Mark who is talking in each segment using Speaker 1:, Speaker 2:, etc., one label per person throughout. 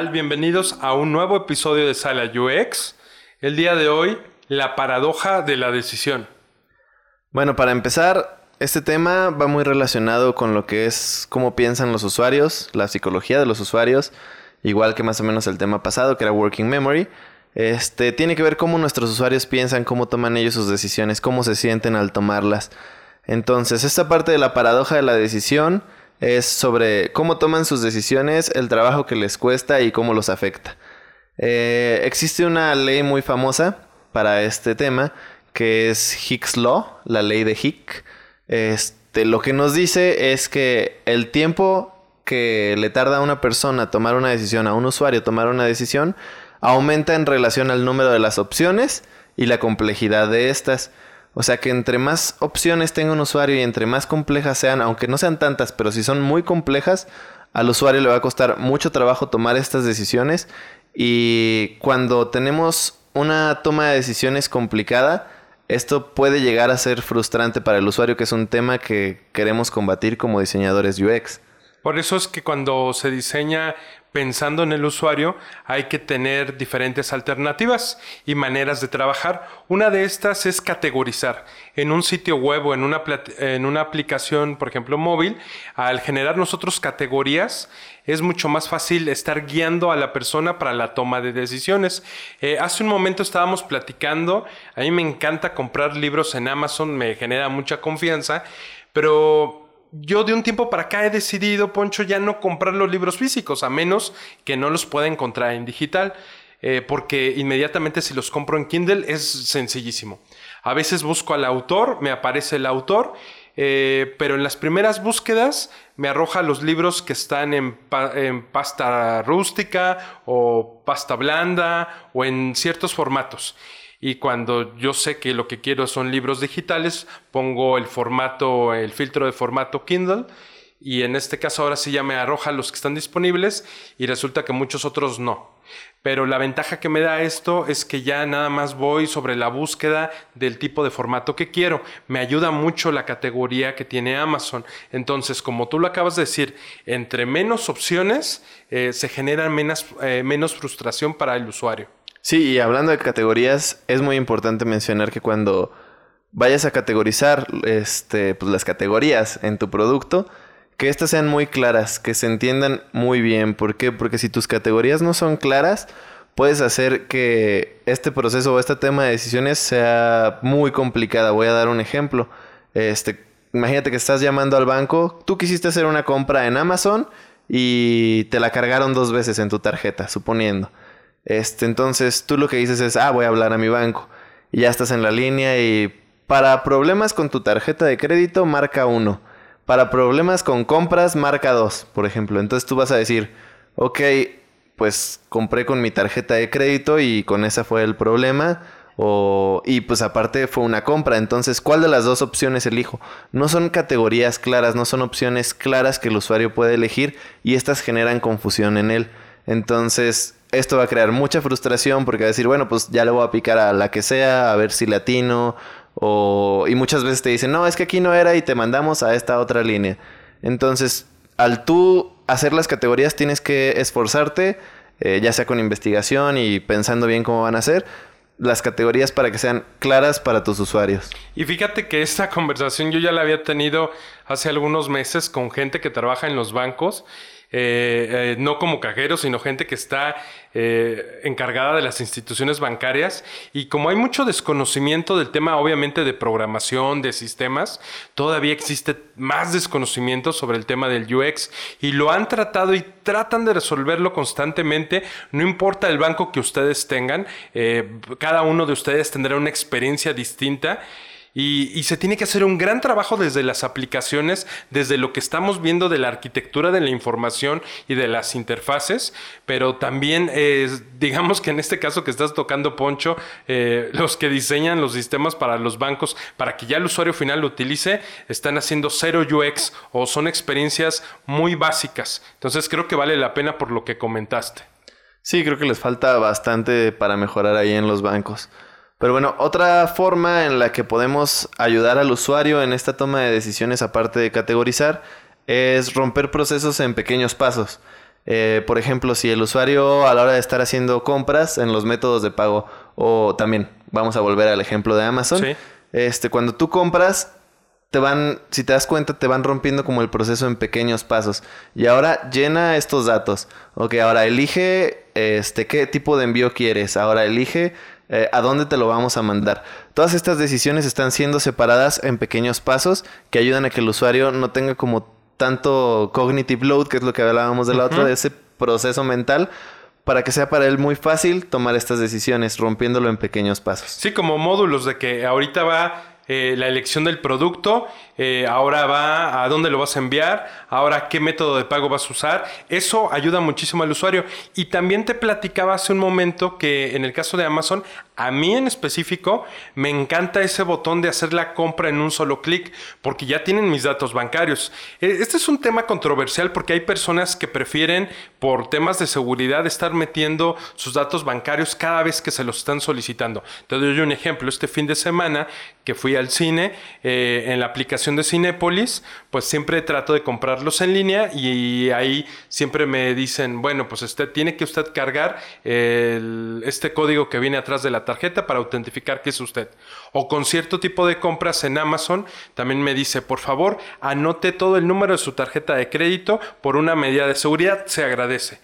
Speaker 1: Bienvenidos a un nuevo episodio de Sala UX. El día de hoy, la paradoja de la decisión.
Speaker 2: Bueno, para empezar, este tema va muy relacionado con lo que es cómo piensan los usuarios, la psicología de los usuarios, igual que más o menos el tema pasado, que era Working Memory. Este tiene que ver cómo nuestros usuarios piensan, cómo toman ellos sus decisiones, cómo se sienten al tomarlas. Entonces, esta parte de la paradoja de la decisión es sobre cómo toman sus decisiones, el trabajo que les cuesta y cómo los afecta. Eh, existe una ley muy famosa para este tema que es Hicks Law, la ley de Hick. Este, lo que nos dice es que el tiempo que le tarda a una persona tomar una decisión, a un usuario tomar una decisión, aumenta en relación al número de las opciones y la complejidad de estas. O sea que entre más opciones tenga un usuario y entre más complejas sean, aunque no sean tantas, pero si son muy complejas, al usuario le va a costar mucho trabajo tomar estas decisiones. Y cuando tenemos una toma de decisiones complicada, esto puede llegar a ser frustrante para el usuario, que es un tema que queremos combatir como diseñadores UX.
Speaker 1: Por eso es que cuando se diseña pensando en el usuario, hay que tener diferentes alternativas y maneras de trabajar. Una de estas es categorizar. En un sitio web o en una, en una aplicación, por ejemplo, móvil, al generar nosotros categorías, es mucho más fácil estar guiando a la persona para la toma de decisiones. Eh, hace un momento estábamos platicando, a mí me encanta comprar libros en Amazon, me genera mucha confianza, pero yo de un tiempo para acá he decidido, Poncho, ya no comprar los libros físicos, a menos que no los pueda encontrar en digital. Eh, porque inmediatamente si los compro en Kindle es sencillísimo. A veces busco al autor, me aparece el autor, eh, pero en las primeras búsquedas me arroja los libros que están en, en, pasta rústica o pasta blanda o en ciertos formatos y cuando yo sé que lo que quiero son libros digitales, pongo el formato, el filtro de formato Kindle y en este caso ahora sí ya me arroja los que están disponibles y resulta que muchos otros no. Pero la ventaja que me da esto es que ya nada más voy sobre la búsqueda del tipo de formato que quiero. Me ayuda mucho la categoría que tiene Amazon. Entonces, como tú lo acabas de decir, entre menos opciones eh, se genera menos, eh, menos frustración para el usuario.
Speaker 2: Sí, y hablando de categorías, es muy importante mencionar que cuando vayas a categorizar este, pues, las categorías en tu producto, que éstas sean muy claras, que se entiendan muy bien. ¿Por qué? Porque si tus categorías no son claras, puedes hacer que este proceso o este tema de decisiones sea muy complicada. Voy a dar un ejemplo. Este, imagínate que estás llamando al banco, tú quisiste hacer una compra en Amazon y te la cargaron dos veces en tu tarjeta, suponiendo. Este, entonces tú lo que dices es, ah, voy a hablar a mi banco. Y ya estás en la línea y para problemas con tu tarjeta de crédito, marca uno. Para problemas con compras, marca dos, por ejemplo. Entonces tú vas a decir, ok, pues compré con mi tarjeta de crédito y con esa fue el problema. O, y pues aparte fue una compra. Entonces, ¿cuál de las dos opciones elijo? No son categorías claras, no son opciones claras que el usuario puede elegir y estas generan confusión en él. Entonces, esto va a crear mucha frustración porque va a decir, bueno, pues ya le voy a picar a la que sea, a ver si latino. O, y muchas veces te dicen, no, es que aquí no era y te mandamos a esta otra línea. Entonces, al tú hacer las categorías tienes que esforzarte, eh, ya sea con investigación y pensando bien cómo van a ser, las categorías para que sean claras para tus usuarios.
Speaker 1: Y fíjate que esta conversación yo ya la había tenido hace algunos meses con gente que trabaja en los bancos eh, eh, no como cajeros, sino gente que está eh, encargada de las instituciones bancarias. Y como hay mucho desconocimiento del tema, obviamente, de programación, de sistemas, todavía existe más desconocimiento sobre el tema del UX y lo han tratado y tratan de resolverlo constantemente, no importa el banco que ustedes tengan, cada uno de ustedes tendrá una experiencia distinta. Y, se tiene que hacer un gran trabajo desde las aplicaciones, desde lo que estamos viendo de la arquitectura de la información y de las interfaces, pero también digamos que en este caso que estás tocando, Poncho, eh, los que diseñan los sistemas para los bancos, para que ya el usuario final lo utilice, están haciendo cero UX o son experiencias muy básicas. Entonces creo que vale la pena por lo que comentaste.
Speaker 2: Sí, creo que les falta bastante para mejorar ahí en los bancos. Pero bueno, otra forma en la que podemos ayudar al usuario en esta toma de decisiones, aparte de categorizar, es romper procesos en pequeños pasos. Eh, por ejemplo, si el usuario a la hora de estar haciendo compras en los métodos de pago, o también vamos a volver al ejemplo de Amazon, este, cuando tú compras, te van, si te das cuenta, te van rompiendo como el proceso en pequeños pasos. Y ahora llena estos datos. Ok, ahora elige este, qué tipo de envío quieres. Ahora elige eh, a dónde te lo vamos a mandar. Todas estas decisiones están siendo separadas en pequeños pasos que ayudan a que el usuario no tenga como tanto cognitive load, que es lo que hablábamos de la otra, de ese proceso mental, para que sea para él muy fácil tomar estas decisiones, rompiéndolo en pequeños pasos.
Speaker 1: Sí, como módulos de que ahorita va eh, la elección del producto, eh, ahora va a dónde lo vas a enviar, ahora qué método de pago vas a usar. Eso ayuda muchísimo al usuario. Y también te platicaba hace un momento que en el caso de Amazon, a mí en específico, me encanta ese botón de hacer la compra en un solo clic, porque ya tienen mis datos bancarios. E, este es un tema controversial porque hay personas que prefieren, por temas de seguridad, estar metiendo sus datos bancarios cada vez que se los están solicitando. Te doy un ejemplo. Este fin de semana que fui al cine, eh, en la aplicación de Cinépolis, pues siempre trato de comprarlos en línea y ahí siempre me dicen, bueno, pues usted tiene que usted cargar este código que viene atrás de la tarjeta para autentificar que es usted. O con cierto tipo de compras en Amazon, también me dice, por favor, anote todo el número de su tarjeta de crédito por una medida de seguridad, se agradece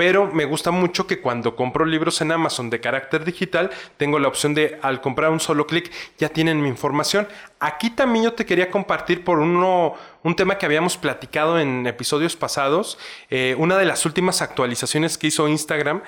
Speaker 1: pero me gusta mucho que cuando compro libros en Amazon de carácter digital, tengo la opción de al comprar un solo clic, ya tienen mi información. Aquí también yo te quería compartir por uno, un tema que habíamos platicado en episodios pasados, eh, una de las últimas actualizaciones que hizo Instagram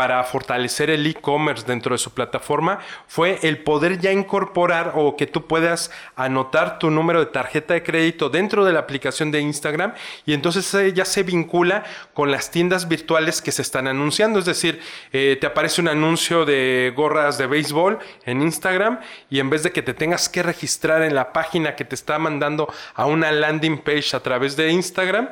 Speaker 1: para fortalecer el e-commerce dentro de su plataforma fue el poder ya incorporar o que tú puedas anotar tu número de tarjeta de crédito dentro de la aplicación de Instagram y entonces ya se vincula con las tiendas virtuales que se están anunciando. Es decir, eh, te aparece un anuncio de gorras de béisbol en Instagram y en vez de que te tengas que registrar en la página que te está mandando a una landing page a través de Instagram,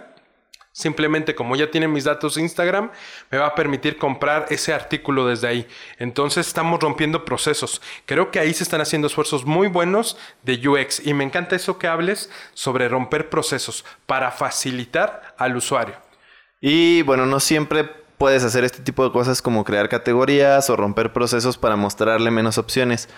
Speaker 1: Simplemente como ya tiene mis datos de Instagram, me va a permitir comprar ese artículo desde ahí. Entonces estamos rompiendo procesos. Creo que ahí se están haciendo esfuerzos muy buenos de UX y me encanta eso que hables sobre romper procesos para facilitar al usuario.
Speaker 2: Y bueno, no siempre puedes hacer este tipo de cosas como crear categorías o romper procesos para mostrarle menos opciones.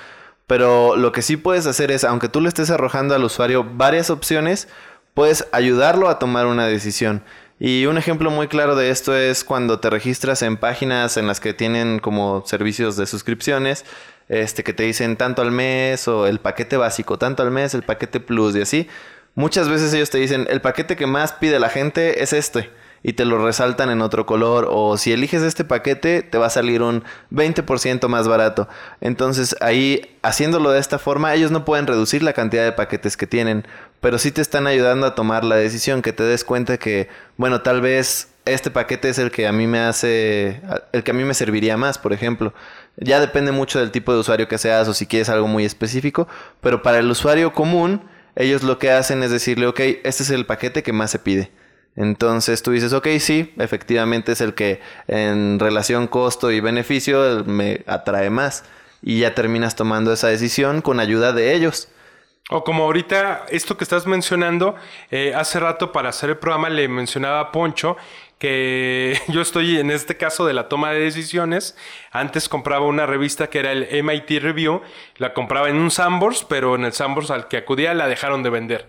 Speaker 2: Pero lo que sí puedes hacer es, aunque tú le estés arrojando al usuario varias opciones, puedes ayudarlo a tomar una decisión. Y un ejemplo muy claro de esto es cuando te registras en páginas en las que tienen como servicios de suscripciones, este que te dicen tanto al mes o el paquete básico, tanto al mes, el paquete plus y así. Muchas veces ellos te dicen, el paquete que más pide la gente es este y te lo resaltan en otro color o si eliges este paquete te va a salir un 20% más barato. Entonces ahí haciéndolo de esta forma ellos no pueden reducir la cantidad de paquetes que tienen, pero sí te están ayudando a tomar la decisión, que te des cuenta que, bueno, tal vez este paquete es el que a mí me hace, el que a mí me serviría más, por ejemplo. Ya depende mucho del tipo de usuario que seas o si quieres algo muy específico, pero para el usuario común, ellos lo que hacen es decirle, ok, este es el paquete que más se pide. Entonces tú dices, ok, sí, efectivamente es el que en relación costo y beneficio me atrae más. Y ya terminas tomando esa decisión con ayuda de ellos.
Speaker 1: O como ahorita, esto que estás mencionando, eh, hace rato para hacer el programa le mencionaba a Poncho que yo estoy en este caso de la toma de decisiones. Antes compraba una revista que era el MIT Review, la compraba en un Sambors, pero en el Sambors al que acudía la dejaron de vender.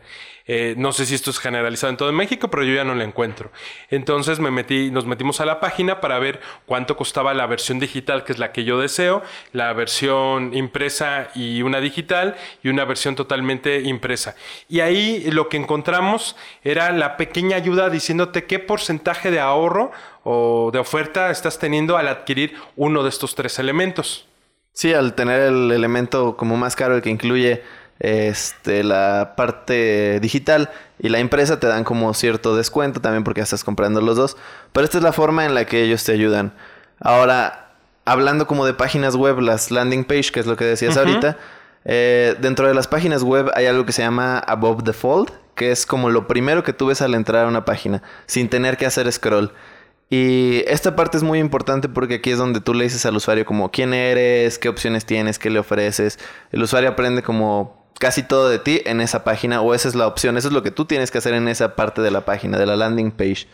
Speaker 1: Eh, no sé si esto es generalizado en todo México, pero yo ya no la encuentro. Entonces me metí, nos metimos a la página para ver cuánto costaba la versión digital, que es la que yo deseo, la versión impresa y una digital, y una versión totalmente impresa. Y ahí lo que encontramos era la pequeña ayuda diciéndote qué porcentaje de ahorro o de oferta estás teniendo al adquirir uno de estos tres elementos.
Speaker 2: Sí, al tener el elemento como más caro, el que incluye este, la parte digital y la empresa te dan como cierto descuento también porque estás comprando los dos. Pero esta es la forma en la que ellos te ayudan. Ahora, hablando como de páginas web, las landing page, que es lo que decías ahorita, eh, dentro de las páginas web hay algo que se llama Above the Fold, que es como lo primero que tú ves al entrar a una página, sin tener que hacer scroll. Y esta parte es muy importante porque aquí es donde tú le dices al usuario como quién eres, qué opciones tienes, qué le ofreces. El usuario aprende como casi todo de ti en esa página o esa es la opción, eso es lo que tú tienes que hacer en esa parte de la página, de la landing page.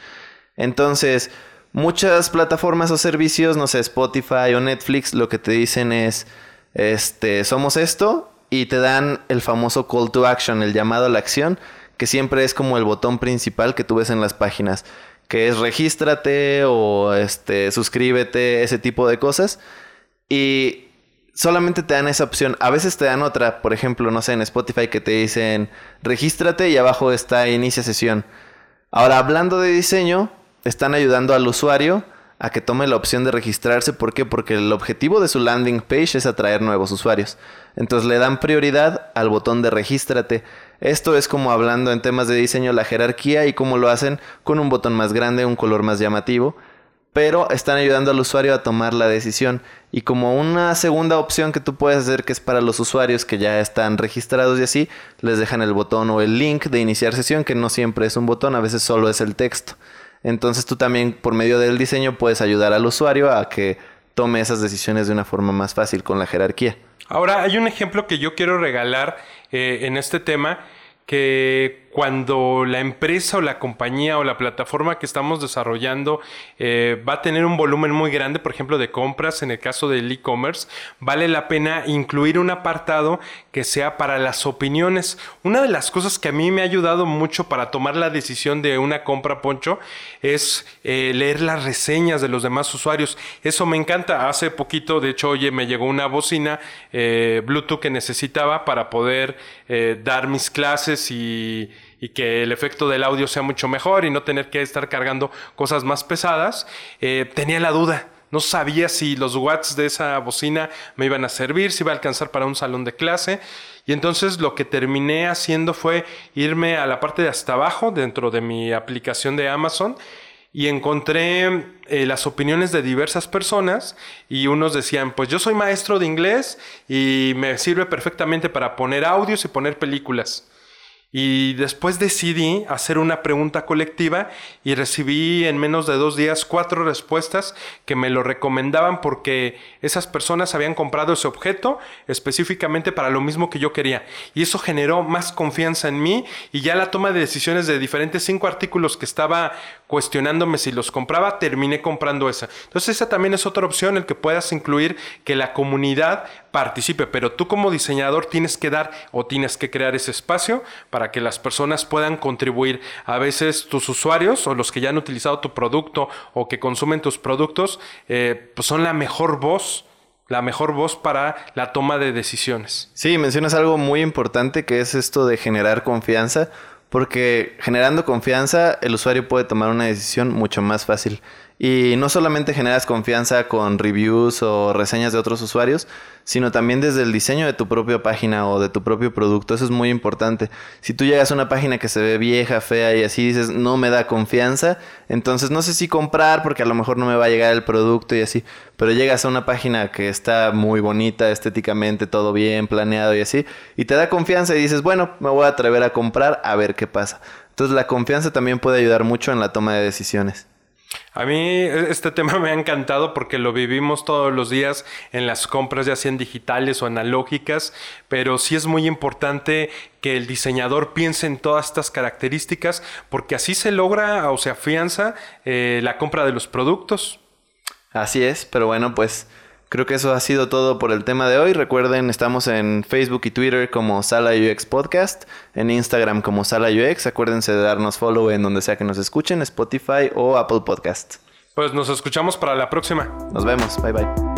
Speaker 2: Entonces, Muchas plataformas o servicios, no sé, Spotify o Netflix, lo que te dicen es, este, somos esto y te dan el famoso call to action, el llamado a la acción, que siempre es como el botón principal que tú ves en las páginas, que es regístrate o este, suscríbete, ese tipo de cosas. Y solamente te dan esa opción. A veces te dan otra, por ejemplo, no sé, en Spotify que te dicen regístrate y abajo está inicia sesión. Ahora, hablando de diseño, están ayudando al usuario a que tome la opción de registrarse. ¿Por qué? Porque el objetivo de su landing page es atraer nuevos usuarios. Entonces le dan prioridad al botón de regístrate. Esto es como hablando en temas de diseño la jerarquía y cómo lo hacen con un botón más grande, un color más llamativo. Pero están ayudando al usuario a tomar la decisión. Y como una segunda opción que tú puedes hacer que es para los usuarios que ya están registrados y así, les dejan el botón o el link de iniciar sesión, que no siempre es un botón, a veces solo es el texto. Entonces tú también por medio del diseño puedes ayudar al usuario a que tome esas decisiones de una forma más fácil con la jerarquía.
Speaker 1: Ahora hay un ejemplo que yo quiero regalar eh, en este tema que cuando la empresa o la compañía o la plataforma que estamos desarrollando eh, va a tener un volumen muy grande, por ejemplo, de compras, en el caso del e-commerce, vale la pena incluir un apartado que sea para las opiniones. Una de las cosas que a mí me ha ayudado mucho para tomar la decisión de una compra, Poncho, es eh, leer las reseñas de los demás usuarios. Eso me encanta. Hace poquito, de hecho, oye, me llegó una bocina eh, Bluetooth que necesitaba para poder dar mis clases y y que el efecto del audio sea mucho mejor y no tener que estar cargando cosas más pesadas, eh, tenía la duda. No sabía si los watts de esa bocina me iban a servir, si iba a alcanzar para un salón de clase. Y entonces lo que terminé haciendo fue irme a la parte de hasta abajo dentro de mi aplicación de Amazon y encontré eh, las opiniones de diversas personas y unos decían, pues yo soy maestro de inglés y me sirve perfectamente para poner audios y poner películas. Y después decidí hacer una pregunta colectiva y recibí en menos de dos días cuatro respuestas que me lo recomendaban porque esas personas habían comprado ese objeto específicamente para lo mismo que yo quería. Y eso generó más confianza en mí y ya la toma de decisiones de diferentes cinco artículos que estaba cuestionándome si los compraba, terminé comprando esa. Entonces esa también es otra opción, el que puedas incluir que la comunidad participe, pero tú como diseñador tienes que dar o tienes que crear ese espacio para que las personas puedan contribuir. A veces tus usuarios o los que ya han utilizado tu producto o que consumen tus productos, eh, pues son la mejor voz la mejor voz para la toma de decisiones.
Speaker 2: Sí, mencionas algo muy importante que es esto de generar confianza, porque generando confianza el usuario puede tomar una decisión mucho más fácil. Y no solamente generas confianza con reviews o reseñas de otros usuarios, sino también desde el diseño de tu propia página o de tu propio producto. Eso es muy importante. Si tú llegas a una página que se ve vieja, fea y así dices, no me da confianza, entonces no sé si comprar porque a lo mejor no me va a llegar el producto y así. Pero llegas a una página que está muy bonita, estéticamente, todo bien planeado y así, y te da confianza y dices, bueno, me voy a atrever a comprar a ver qué pasa. Entonces la confianza también puede ayudar mucho en la toma de decisiones.
Speaker 1: A mí e, este tema me ha encantado porque lo vivimos todos los días en las compras, ya sean digitales o analógicas, pero sí es muy importante que el diseñador piense en todas estas características porque así se logra o se afianza eh, la compra de los productos.
Speaker 2: Así es, pero bueno, pues Creo que eso ha sido todo por el tema de hoy. Recuerden, estamos en Facebook y Twitter como Sala UX Podcast, en Instagram como Sala UX. Acuérdense de darnos follow en donde sea que nos escuchen, Spotify o Apple Podcast.
Speaker 1: Pues nos escuchamos para la próxima.
Speaker 2: Nos vemos. Bye bye.